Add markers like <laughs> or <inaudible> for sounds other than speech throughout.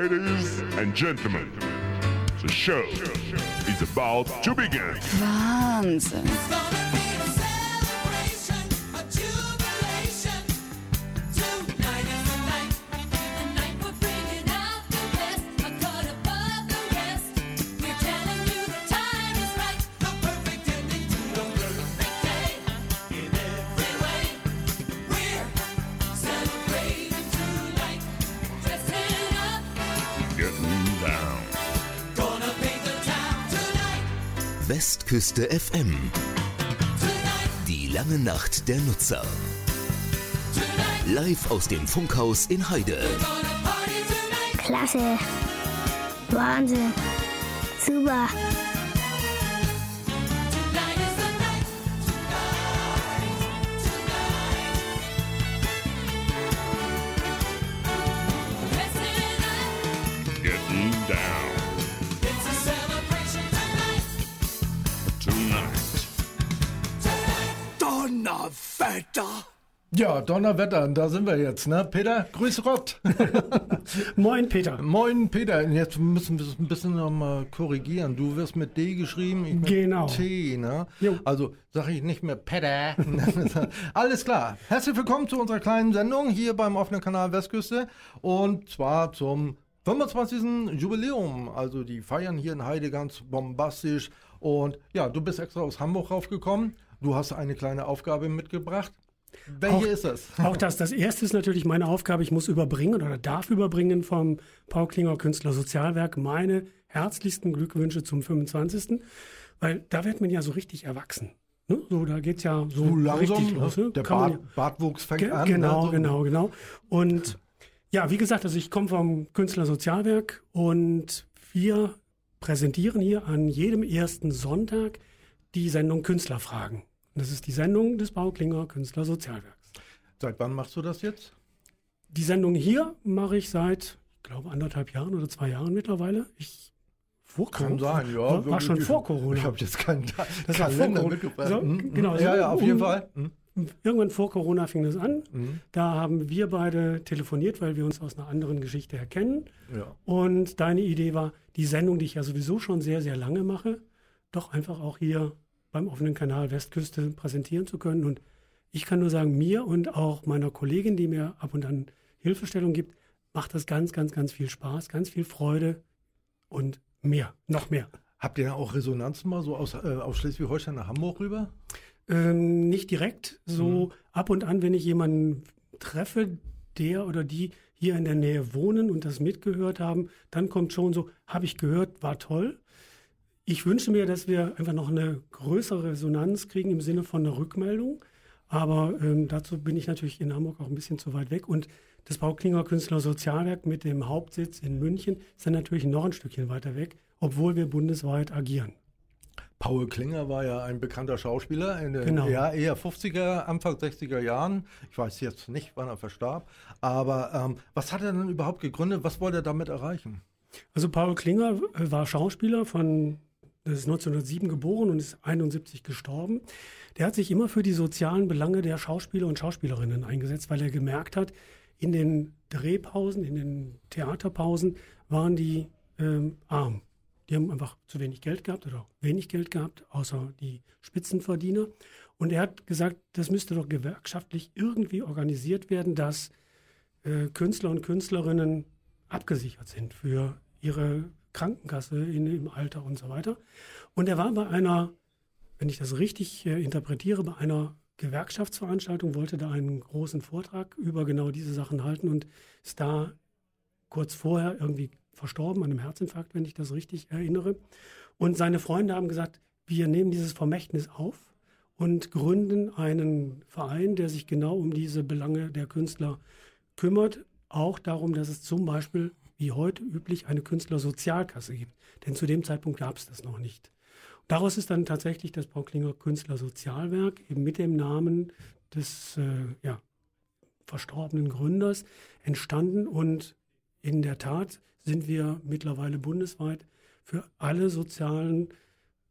Ladies and gentlemen, the show is about to begin. Wahnsinn. Westküste FM. Die lange Nacht der Nutzer. Live aus dem Funkhaus in Heide. Klasse. Wahnsinn. Super. Donnerwetter! Ja, Donnerwetter, und da sind wir jetzt, ne? Peter, grüß Gott. <laughs> Moin, Peter. Moin, Peter. Jetzt müssen wir es ein bisschen nochmal korrigieren. Du wirst mit D geschrieben, ich mit Genau. T, ne? Jo. Also sage ich nicht mehr Peter. <laughs> Alles klar. Herzlich willkommen zu unserer kleinen Sendung hier beim offenen Kanal Westküste. Und zwar zum 25. Jubiläum. Also die feiern hier in Heide ganz bombastisch. Und ja, du bist extra aus Hamburg raufgekommen. Du hast eine kleine Aufgabe mitgebracht. Welche Auch- ist es? Auch das, das erste ist natürlich meine Aufgabe. Ich muss überbringen oder darf überbringen vom Paul Klinger Künstler Sozialwerk meine herzlichsten Glückwünsche zum 25. Weil da wird man ja so richtig erwachsen. Ne? So, da geht's ja so, So langsam, richtig los. Ne? der Kann man Bart, Bartwuchs fängt Ge an. genau, ne? so. genau, genau. Und ja, wie gesagt, also ich komme vom Künstler Sozialwerk und wir präsentieren hier an jedem ersten Sonntag die Sendung Künstlerfragen. Das ist die Sendung des Bauklinger Künstler Sozialwerks. Seit wann machst du das jetzt? Die Sendung hier mache ich seit, ich glaube, anderthalb Jahren oder zwei Jahren mittlerweile. Ich vor Kann Corona- sein, ja. War, war schon vor Corona. Ich habe jetzt keinen Das war vor Kalender Corona. mitgebracht. So, Mhm, genau, mhm. so Ja, ja, auf jeden um- Fall. Mhm. Irgendwann vor Corona fing das an. Da haben wir beide telefoniert, weil wir uns aus einer anderen Geschichte erkennen. Ja. Und deine Idee war, die Sendung, die ich ja sowieso schon sehr, sehr lange mache, doch einfach auch hier beim offenen Kanal Westküste präsentieren zu können. Und ich kann nur sagen, mir und auch meiner Kollegin, die mir ab und an Hilfestellung gibt, macht das ganz, ganz, ganz viel Spaß, ganz viel Freude und mehr, noch mehr. Habt ihr auch Resonanzen mal so aus, äh, aus Schleswig-Holstein nach Hamburg rüber? Ähm, nicht direkt, so Mhm. ab und an, wenn ich jemanden treffe, der oder die hier in der Nähe wohnen und das mitgehört haben, dann kommt schon so, habe ich gehört, war toll. Ich wünsche mir, dass wir einfach noch eine größere Resonanz kriegen im Sinne von einer Rückmeldung. Aber ähm, dazu bin ich natürlich in Hamburg auch ein bisschen zu weit weg. Und das Bauklinger Künstler Sozialwerk mit dem Hauptsitz in München ist dann natürlich noch ein Stückchen weiter weg, obwohl wir bundesweit agieren. Paul Klinger war ja ein bekannter Schauspieler in den Genau. eher, eher 50er, Anfang 60er Jahren. Ich weiß jetzt nicht, wann er verstarb. Aber ähm, was hat er denn überhaupt gegründet? Was wollte er damit erreichen? Also Paul Klinger äh, war Schauspieler von, das ist 1907 geboren und ist 71 gestorben. Der hat sich immer für die sozialen Belange der Schauspieler und Schauspielerinnen eingesetzt, weil er gemerkt hat, in den Drehpausen, in den Theaterpausen waren die ähm, arm. Die haben einfach zu wenig Geld gehabt oder wenig Geld gehabt, außer die Spitzenverdiener. Und er hat gesagt, das müsste doch gewerkschaftlich irgendwie organisiert werden, dass äh, Künstler und Künstlerinnen abgesichert sind für ihre Krankenkasse in, im Alter und so weiter. Und er war bei einer, wenn ich das richtig äh, interpretiere, bei einer Gewerkschaftsveranstaltung, wollte da einen großen Vortrag über genau diese Sachen halten und ist da kurz vorher irgendwie verstorben an einem Herzinfarkt, wenn ich das richtig erinnere. Und seine Freunde haben gesagt, wir nehmen dieses Vermächtnis auf und gründen einen Verein, der sich genau um diese Belange der Künstler kümmert. Auch darum, dass es zum Beispiel, wie heute üblich, eine Künstlersozialkasse gibt. Denn zu dem Zeitpunkt gab es das noch nicht. Daraus ist dann tatsächlich das Bauklinger Künstlersozialwerk eben mit dem Namen des äh, ja, verstorbenen Gründers entstanden und in der Tat sind wir mittlerweile bundesweit für alle sozialen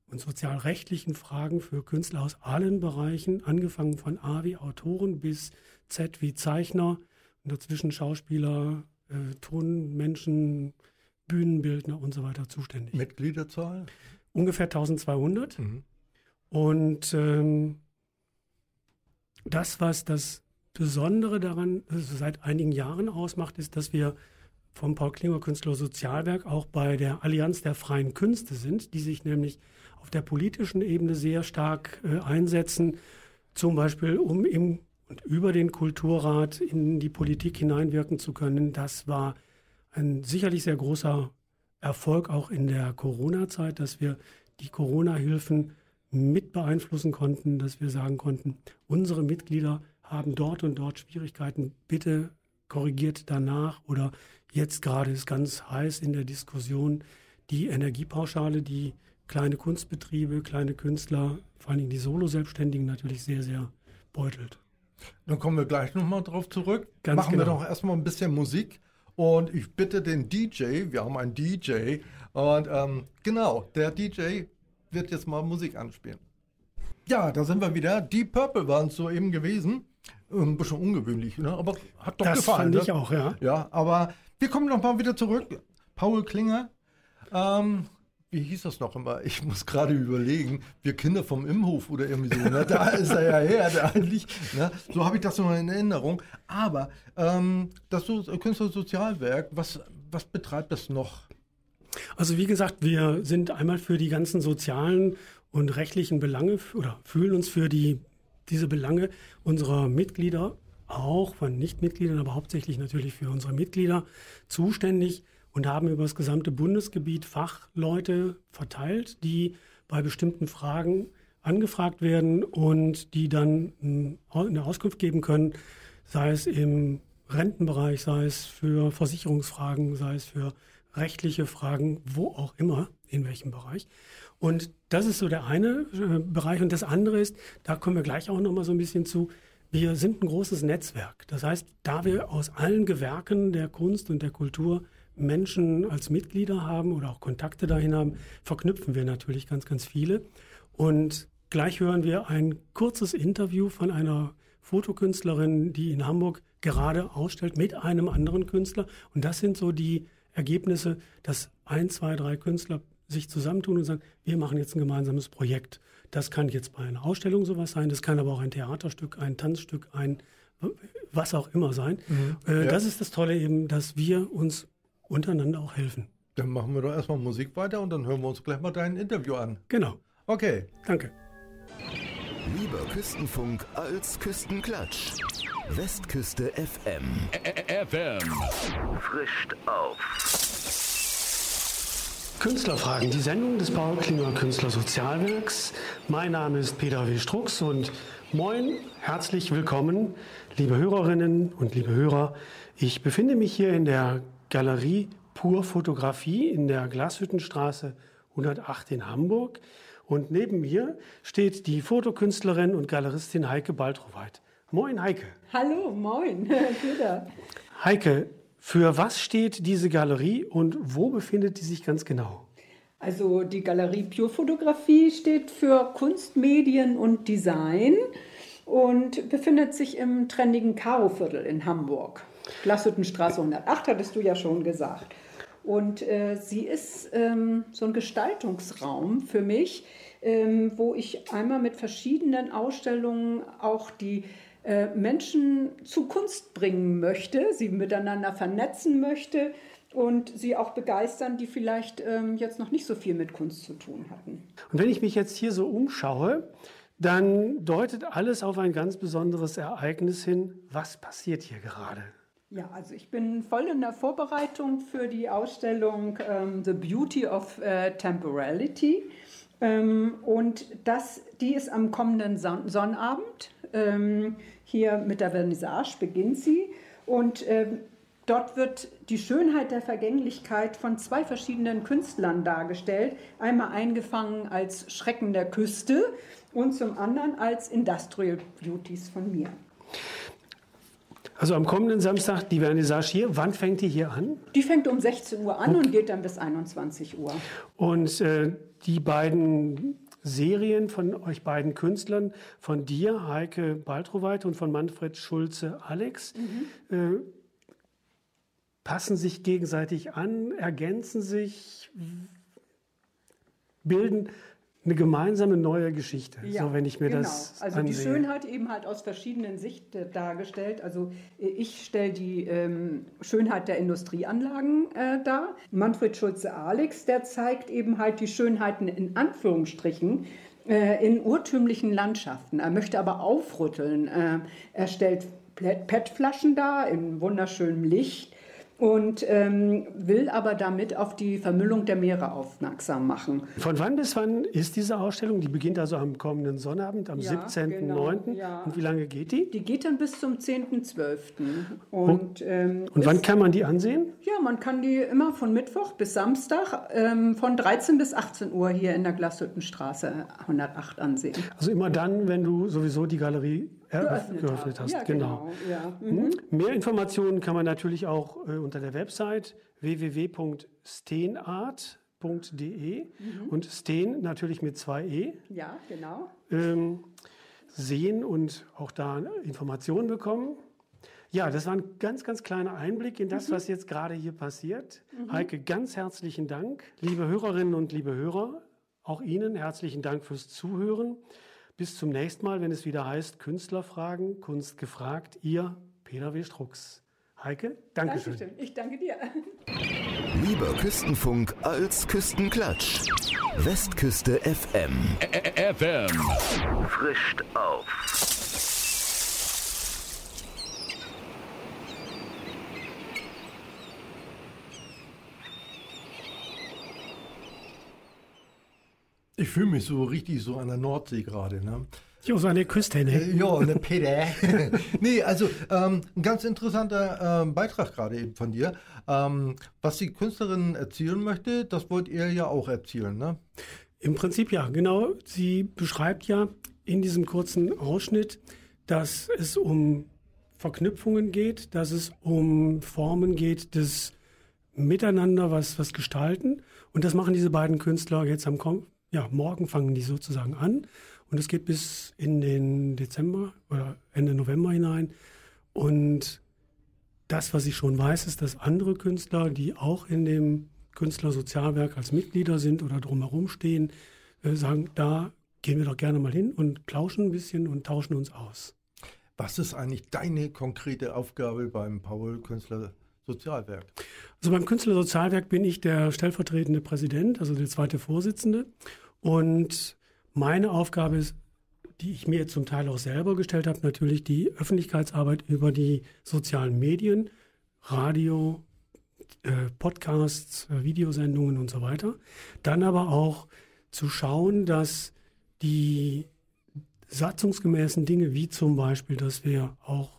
und sozialrechtlichen Fragen für Künstler aus allen Bereichen, angefangen von A wie Autoren bis Z wie Zeichner und dazwischen Schauspieler, äh, Tonmenschen, Bühnenbildner und so weiter zuständig. Mitgliederzahl? Ungefähr 1200. Mhm. Und ähm, das, was das Besondere daran also seit einigen Jahren ausmacht, ist, dass wir vom Paul Klinger Künstler Sozialwerk auch bei der Allianz der freien Künste sind, die sich nämlich auf der politischen Ebene sehr stark äh, einsetzen, zum Beispiel um im und über den Kulturrat in die Politik hineinwirken zu können. Das war ein sicherlich sehr großer Erfolg auch in der Corona-Zeit, dass wir die Corona-Hilfen mit beeinflussen konnten, dass wir sagen konnten, unsere Mitglieder haben dort und dort Schwierigkeiten, bitte korrigiert danach oder jetzt gerade ist ganz heiß in der Diskussion die Energiepauschale, die kleine Kunstbetriebe, kleine Künstler, vor allen Dingen die Solo-Selbstständigen natürlich sehr, sehr beutelt. Dann kommen wir gleich nochmal drauf zurück. Ganz Machen genau. wir doch erstmal ein bisschen Musik. Und ich bitte den DJ, wir haben einen DJ, und ähm, genau, der DJ wird jetzt mal Musik anspielen. Ja, da sind wir wieder. Deep Purple waren es soeben gewesen. Ein bisschen ungewöhnlich, ne? aber hat doch das gefallen. fand ich ne? auch, ja. Ja, aber wir kommen noch mal wieder zurück. Paul Klinger, ähm, wie hieß das noch immer? Ich muss gerade überlegen. Wir Kinder vom Imhof oder irgendwie so. Ne? Da ist er ja her, der eigentlich. Ne? So habe ich das noch in Erinnerung. Aber ähm, das so Künstlersozialwerk, was, was betreibt das noch? Also wie gesagt, wir sind einmal für die ganzen sozialen und rechtlichen Belange oder fühlen uns für die, diese Belange unserer Mitglieder, auch von Nichtmitgliedern, aber hauptsächlich natürlich für unsere Mitglieder zuständig und haben über das gesamte Bundesgebiet Fachleute verteilt, die bei bestimmten Fragen angefragt werden und die dann eine Auskunft geben können, sei es im Rentenbereich, sei es für Versicherungsfragen, sei es für rechtliche Fragen, wo auch immer, in welchem Bereich. Und das ist so der eine äh, Bereich. Und das andere ist, da kommen wir gleich auch nochmal so ein bisschen zu, wir sind ein großes Netzwerk. Das heißt, da wir aus allen Gewerken der Kunst und der Kultur Menschen als Mitglieder haben oder auch Kontakte dahin haben, verknüpfen wir natürlich ganz, ganz viele. Und gleich hören wir ein kurzes Interview von einer Fotokünstlerin, die in Hamburg gerade ausstellt mit einem anderen Künstler. Und das sind so die Ergebnisse, dass ein, zwei, drei Künstler sich zusammentun und sagen, wir machen jetzt ein gemeinsames Projekt. Das kann jetzt bei einer Ausstellung sowas sein, das kann aber auch ein Theaterstück, ein Tanzstück, ein was auch immer sein. Äh, ja. Das ist das Tolle eben, dass wir uns untereinander auch helfen. Dann machen wir doch erstmal Musik weiter und dann hören wir uns gleich mal dein Interview an. Genau, Okay. danke. Lieber Küstenfunk als Küstenklatsch. Westküste FM. FM. Frischt auf. Künstlerfragen, die Sendung des Paul Klinger Künstler Sozialwerks. Mein Name ist Peter W. Strux und moin, herzlich willkommen, liebe Hörerinnen und liebe Hörer. Ich befinde mich hier in der Galerie Pur Fotografie in der Glashüttenstraße 108 in Hamburg. Und neben mir steht die Fotokünstlerin und Galeristin Heike Baltroweit. Moin, Heike. Hallo, moin, <laughs> Peter. Heike, für was steht diese Galerie und wo befindet die sich ganz genau? Also die Galerie Pure Fotografie steht für Kunst, Medien und Design und befindet sich im trendigen Karo-Viertel in Hamburg. Glashüttenstraße 108, hattest du ja schon gesagt. Und äh, sie ist ähm, so ein Gestaltungsraum für mich, ähm, wo ich einmal mit verschiedenen Ausstellungen auch die Menschen zu Kunst bringen möchte, sie miteinander vernetzen möchte und sie auch begeistern, die vielleicht ähm, jetzt noch nicht so viel mit Kunst zu tun hatten. Und wenn ich mich jetzt hier so umschaue, dann deutet alles auf ein ganz besonderes Ereignis hin. Was passiert hier gerade? Ja, also ich bin voll in der Vorbereitung für die Ausstellung ähm, The Beauty of äh, Temporality. Ähm, und das, die ist am kommenden Son Sonnabend. Ähm, hier mit der Vernissage beginnt sie. Und ähm, dort wird die Schönheit der Vergänglichkeit von zwei verschiedenen Künstlern dargestellt. Einmal eingefangen als Schrecken der Küste und zum anderen als Industrial Beauties von mir. Also am kommenden Samstag die Vernissage hier. Wann fängt die hier an? Die fängt um 16 Uhr an und geht dann bis 21 Uhr. Und äh, die beiden Serien von euch beiden Künstlern, von dir, Heike Baltroweit, und von Manfred Schulze Alex, äh, passen sich gegenseitig an, ergänzen sich, bilden eine gemeinsame neue Geschichte. so, wenn ich mir genau. das Also die ansehe. Schönheit eben halt aus verschiedenen Sichten dargestellt. Also äh, ich stelle die ähm, Schönheit der Industrieanlagen äh, dar. Manfred Schulze-Alex, der zeigt eben halt die Schönheiten in Anführungsstrichen äh, in urtümlichen Landschaften. Er möchte aber aufrütteln. Äh, er stellt PET-Flaschen dar in wunderschönem Licht und ähm, will aber damit auf die Vermüllung der Meere aufmerksam machen. Von wann bis wann ist diese Ausstellung? Die beginnt also am kommenden Sonnabend, am Ja, 17.09. genau, ja. Und wie lange geht die? Die geht dann bis zum 10.12. Und, ähm, Und wann kann man die ansehen? Ja, man kann die immer von Mittwoch bis Samstag ähm, von 13 bis 18 Uhr hier in der Glashüttenstraße 108 ansehen. Also immer dann, wenn du sowieso die Galerie eröffnet, geöffnet habe. hast. Ja, genau. genau. Ja. Mhm. Hm? Mehr Informationen kann man natürlich auch äh, unter der Website www.steenart.de Mhm. und Steen natürlich mit zwei E ja, genau. ähm, sehen und auch da Informationen bekommen. Ja, das war ein ganz, ganz kleiner Einblick in Mhm. das, was jetzt gerade hier passiert. Heike, ganz herzlichen Dank. Liebe Hörerinnen und liebe Hörer, auch Ihnen herzlichen Dank fürs Zuhören. Bis zum nächsten Mal, wenn es wieder heißt Künstlerfragen, Kunst gefragt. Ihr Peter W. Strux. Heike, Dankeschön. Dankeschön. Ich danke dir. Lieber Küstenfunk als Küstenklatsch. Westküste FM. FM. Frischt auf. Ich fühle mich so richtig so an der Nordsee gerade. Ne? Jo, so an der Küste, ne? Äh, Ja, ne Peter. <laughs> nee, also ähm, ein ganz interessanter ähm, Beitrag gerade eben von dir. Ähm, was die Künstlerin erzielen möchte, das wollt ihr ja auch erzielen, ne? Im Prinzip ja, genau. Sie beschreibt ja in diesem kurzen Ausschnitt, dass es um Verknüpfungen geht, dass es um Formen geht des Miteinander, was, was gestalten. Und das machen diese beiden Künstler jetzt am Kom ja, morgen fangen die sozusagen an. Und es geht bis in den Dezember oder Ende November hinein. Und das, was ich schon weiß, ist, dass andere Künstler, die auch in dem Künstlersozialwerk als Mitglieder sind oder drumherum stehen, äh, sagen, da gehen wir doch gerne mal hin und plauschen ein bisschen und tauschen uns aus. Was ist eigentlich deine konkrete Aufgabe beim Paul Künstler Sozialwerk? Also beim Künstlersozialwerk bin ich der stellvertretende Präsident, also der zweite Vorsitzende. Und meine Aufgabe ist, die ich mir zum Teil auch selber gestellt habe, natürlich die Öffentlichkeitsarbeit über die sozialen Medien, Radio, äh, Podcasts, äh, Videosendungen und so weiter. Dann aber auch zu schauen, dass die satzungsgemäßen Dinge, wie zum Beispiel, dass wir auch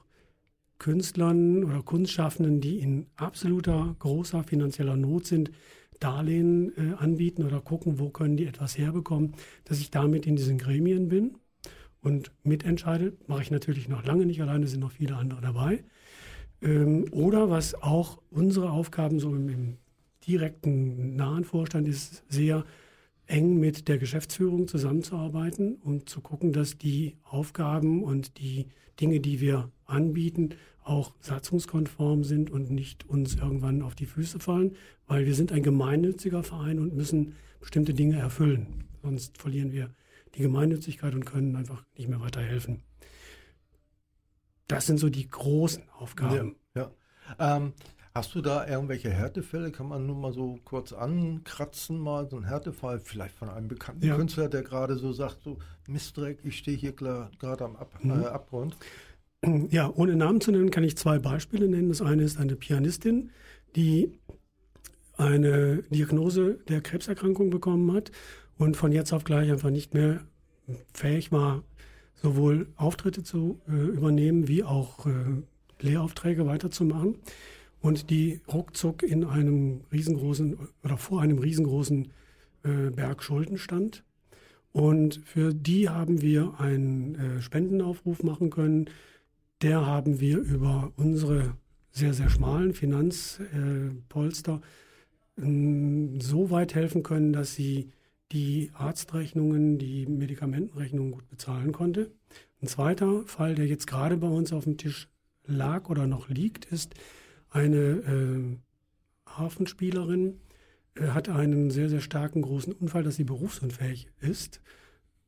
Künstlern oder Kunstschaffenden, die in absoluter großer finanzieller Not sind, Darlehen äh, anbieten oder gucken, wo können die etwas herbekommen, dass ich damit in diesen Gremien bin und mitentscheide. Mache ich natürlich noch lange nicht alleine, sind noch viele andere dabei. Ähm, oder was auch unsere Aufgaben so im, im direkten nahen Vorstand ist, sehr eng mit der Geschäftsführung zusammenzuarbeiten und zu gucken, dass die Aufgaben und die Dinge, die wir anbieten, auch satzungskonform sind und nicht uns irgendwann auf die Füße fallen, weil wir sind ein gemeinnütziger Verein und müssen bestimmte Dinge erfüllen. Sonst verlieren wir die Gemeinnützigkeit und können einfach nicht mehr weiterhelfen. Das sind so die großen Aufgaben. Ja. ja. Ähm, hast du da irgendwelche Härtefälle? Kann man nur mal so kurz ankratzen, mal so ein Härtefall, vielleicht von einem bekannten Ja. Künstler, der gerade so sagt, so Mistdreck, ich stehe hier klar- gerade am Ab äh, Abgrund. <clears throat> Ja, ohne Namen zu nennen, kann ich zwei Beispiele nennen. Das eine ist eine Pianistin, die eine Diagnose der Krebserkrankung bekommen hat und von jetzt auf gleich einfach nicht mehr fähig war, sowohl Auftritte zu äh, übernehmen wie auch äh, Lehraufträge weiterzumachen und die ruckzuck in einem riesengroßen oder vor einem riesengroßen äh, Berg Schulden stand. Und für die haben wir einen äh, Spendenaufruf machen können. Der haben wir über unsere sehr, sehr schmalen Finanzpolster ähm, so weit helfen können, dass sie die Arztrechnungen, die Medikamentenrechnungen gut bezahlen konnte. Ein zweiter Fall, der jetzt gerade bei uns auf dem Tisch lag oder noch liegt, ist eine äh, Hafenspielerin äh, hatte einen sehr, sehr starken großen Unfall, dass sie berufsunfähig ist.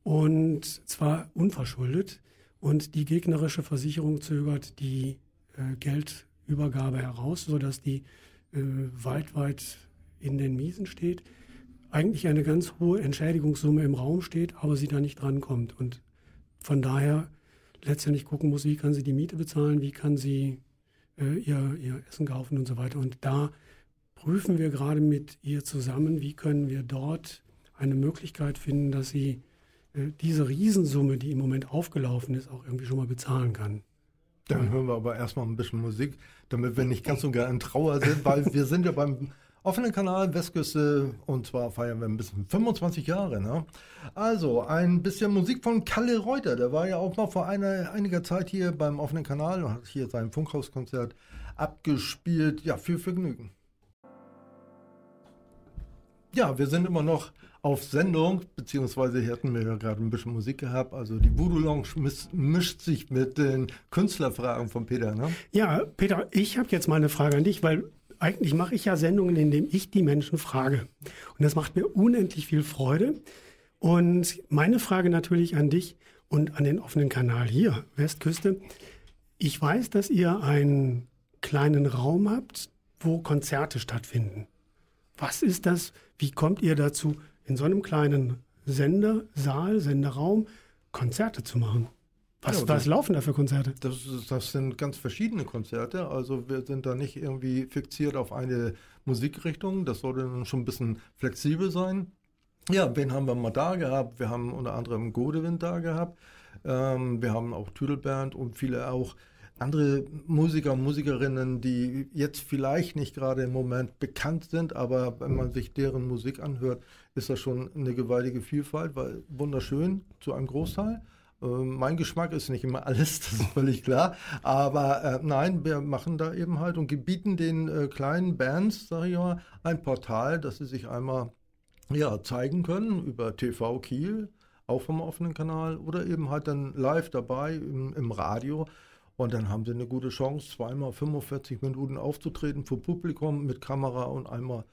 Und zwar unverschuldet. Und die gegnerische Versicherung zögert die äh, Geldübergabe heraus, sodass die äh, weit, weit in den Miesen steht. Eigentlich eine ganz hohe Entschädigungssumme im Raum steht, aber sie da nicht drankommt. Und von daher letztendlich gucken muss, wie kann sie die Miete bezahlen, wie kann sie äh, ihr, ihr Essen kaufen und so weiter. Und da prüfen wir gerade mit ihr zusammen, wie können wir dort eine Möglichkeit finden, dass sie diese Riesensumme, die im Moment aufgelaufen ist, auch irgendwie schon mal bezahlen kann. Dann hören wir aber erstmal ein bisschen Musik, damit wir nicht ganz so gar in Trauer sind, weil wir sind ja beim offenen Kanal Westküste und zwar feiern wir ein bisschen 25 Jahre. Ne? Also ein bisschen Musik von Kalle Reuter, der war ja auch mal vor einer, einiger Zeit hier beim offenen Kanal und hat hier sein Funkhauskonzert abgespielt. Ja, viel Vergnügen. Ja, wir sind immer noch auf Sendung, beziehungsweise hier hatten wir ja gerade ein bisschen Musik gehabt. Also die Voodoo Lounge mis mischt sich mit den Künstlerfragen von Peter, ne? Ja, Peter, ich habe jetzt mal eine Frage an dich, weil eigentlich mache ich ja Sendungen, in denen ich die Menschen frage. Und das macht mir unendlich viel Freude. Und meine Frage natürlich an dich und an den offenen Kanal hier, Westküste. Ich weiß, dass ihr einen kleinen Raum habt, wo Konzerte stattfinden. Was ist das? Wie kommt ihr dazu, in so einem kleinen Sendersaal, Senderaum Konzerte zu machen? Was, Ja, was laufen da für Konzerte? Das, das sind ganz verschiedene Konzerte. Also wir sind da nicht irgendwie fixiert auf eine Musikrichtung. Das sollte dann schon ein bisschen flexibel sein. Ja, wen haben wir mal da gehabt? Wir haben unter anderem Godewind da gehabt. Ähm, wir haben auch Tüdelband und viele auch andere Musiker und Musikerinnen, die jetzt vielleicht nicht gerade im Moment bekannt sind, aber wenn man sich deren Musik anhört, ist das schon eine gewaltige Vielfalt, weil wunderschön zu einem Großteil. Ähm, Mein Geschmack ist nicht immer <laughs> alles, das ist völlig klar. Aber äh, nein, wir machen da eben halt und bieten den äh, kleinen Bands, sage ich mal, ein Portal, dass sie sich einmal ja, zeigen können über TV Kiel, auch vom offenen Kanal, oder eben halt dann live dabei im, im Radio. Und dann haben sie eine gute Chance, zweimal 45 Minuten aufzutreten vor Publikum mit Kamera und einmal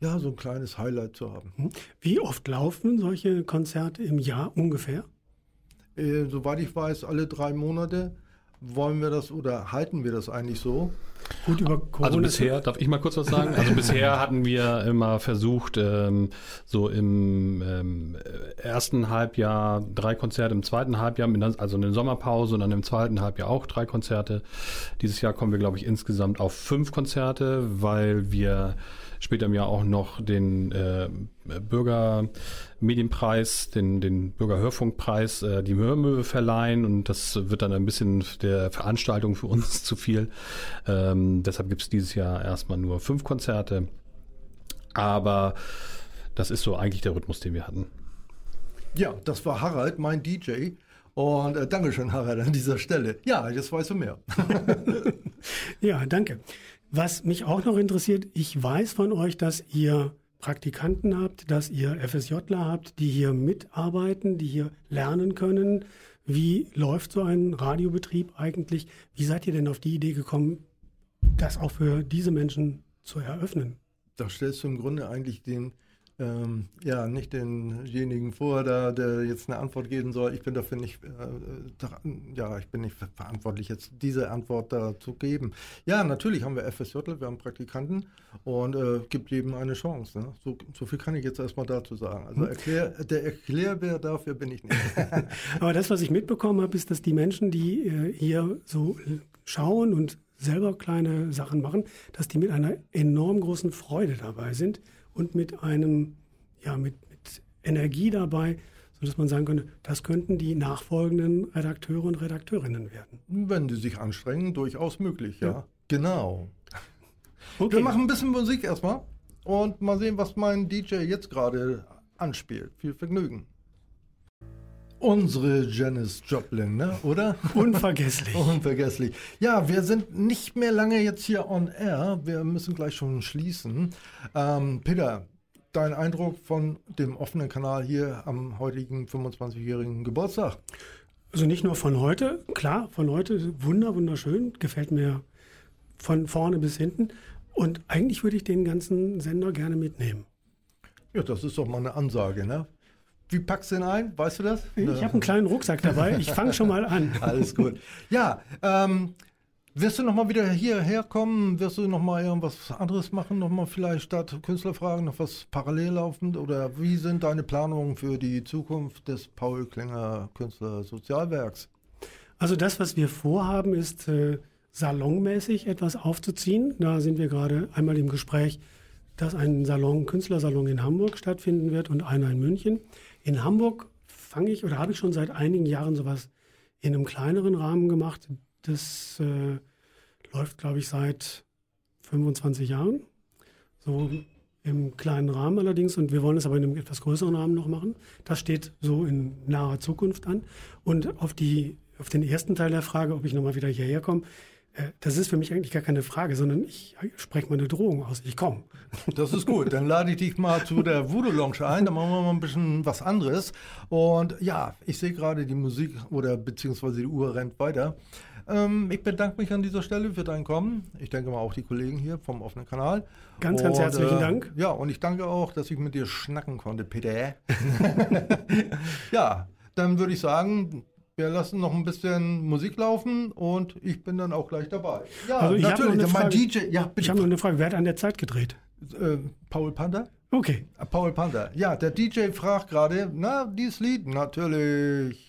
ja, so ein kleines Highlight zu haben. Wie oft laufen solche Konzerte im Jahr ungefähr? Äh, soweit ich weiß, alle drei Monate wollen wir das oder halten wir das eigentlich so. Gut über Corona. Also bisher, darf ich mal kurz was sagen? Also bisher <laughs> hatten wir immer versucht, ähm, so im ähm, ersten Halbjahr drei Konzerte, im zweiten Halbjahr, also eine Sommerpause und dann im zweiten Halbjahr auch drei Konzerte. Dieses Jahr kommen wir, glaube ich, insgesamt auf fünf Konzerte, weil wir später im Jahr auch noch den äh, Bürgermedienpreis, den, den Bürgerhörfunkpreis, äh, die Hörmöwe verleihen und das wird dann ein bisschen der Veranstaltung für uns <laughs> zu viel. Ähm, deshalb gibt es dieses Jahr erstmal nur fünf Konzerte. Aber das ist so eigentlich der Rhythmus, den wir hatten. Ja, das war Harald, mein DJ. Und äh, Dankeschön, Harald, an dieser Stelle. Ja, jetzt weißt du mehr. <laughs> <laughs> Ja, danke. Was mich auch noch interessiert, ich weiß von euch, dass ihr Praktikanten habt, dass ihr FSJler habt, die hier mitarbeiten, die hier lernen können. Wie läuft so ein Radiobetrieb eigentlich? Wie seid ihr denn auf die Idee gekommen, das auch für diese Menschen zu eröffnen? Da stellst du im Grunde eigentlich den, ähm, ja, nicht denjenigen vor, da, der jetzt eine Antwort geben soll. Ich bin dafür nicht, äh, ja, ich bin nicht ver- verantwortlich, jetzt diese Antwort da zu geben. Ja, natürlich haben wir FSJ, wir haben Praktikanten und äh, gibt jedem eine Chance. Ne? So, so viel kann ich jetzt erstmal dazu sagen. Also erklär, der Erklärbär dafür bin ich nicht. <laughs> <laughs> Aber das, was ich mitbekommen habe, ist, dass die Menschen, die äh, hier so schauen und selber kleine Sachen machen, dass die mit einer enorm großen Freude dabei sind und mit einem, ja, mit, mit Energie dabei, sodass man sagen könnte, das könnten die nachfolgenden Redakteure und Redakteurinnen werden. Wenn die sich anstrengen, durchaus möglich, ja. Genau. <laughs> Okay. Wir machen ein bisschen Musik erstmal und mal sehen, was mein DJ jetzt gerade anspielt. Viel Vergnügen. Unsere Janis Joplin, ne? oder? <laughs> Unvergesslich. Unvergesslich. Ja, wir sind nicht mehr lange jetzt hier on air. Wir müssen gleich schon schließen. Ähm, Peter, dein Eindruck von dem offenen Kanal hier am heutigen 25-jährigen Geburtstag? Also nicht nur von heute, klar, von heute, wunder, wunderschön, gefällt mir von vorne bis hinten. Und eigentlich würde ich den ganzen Sender gerne mitnehmen. Ja, das ist doch mal eine Ansage, ne? Wie packst du den ein? Weißt du das? Ich habe einen kleinen Rucksack dabei. Ich fange schon mal an. <laughs> Alles gut. Ja, ähm, wirst du nochmal wieder hierher kommen? Wirst du nochmal irgendwas anderes machen? Nochmal vielleicht statt Künstlerfragen noch was parallel laufend? Oder wie sind deine Planungen für die Zukunft des Paul Klinger Künstler Sozialwerks? Also das, was wir vorhaben, ist äh, salonmäßig etwas aufzuziehen. Da sind wir gerade einmal im Gespräch, dass ein Salon, Künstlersalon in Hamburg stattfinden wird und einer in München. In Hamburg fange ich oder habe ich schon seit einigen Jahren sowas in einem kleineren Rahmen gemacht. Das äh, läuft, glaube ich, seit 25 Jahren. So im kleinen Rahmen allerdings. Und wir wollen es aber in einem etwas größeren Rahmen noch machen. Das steht so in naher Zukunft an. Und auf, die, auf den ersten Teil der Frage, ob ich nochmal wieder hierher komme, das ist für mich eigentlich gar keine Frage, sondern ich spreche mal eine Drohung aus. Ich komme. <laughs> Das ist gut. Dann lade ich dich mal zu der Voodoo Lounge ein. Dann machen wir mal ein bisschen was anderes. Und ja, ich sehe gerade die Musik oder beziehungsweise die Uhr rennt weiter. Ähm, ich bedanke mich an dieser Stelle für dein Kommen. Ich denke mal auch die Kollegen hier vom offenen Kanal. Ganz, ganz Und, herzlichen äh, Dank. Ja, und ich danke auch, dass ich mit dir schnacken konnte, Peter. <laughs> <laughs> ja, dann würde ich sagen, wir lassen noch ein bisschen Musik laufen und ich bin dann auch gleich dabei. Ja, Also ich habe noch natürlich. eine Mein Frage. DJ, ja, bitte. Ich habe noch eine Frage. Wer hat an der Zeit gedreht? äh, Paul Panda? Okay. Paul Panda. Ja, der DJ fragt gerade, na, dieses Lied, natürlich.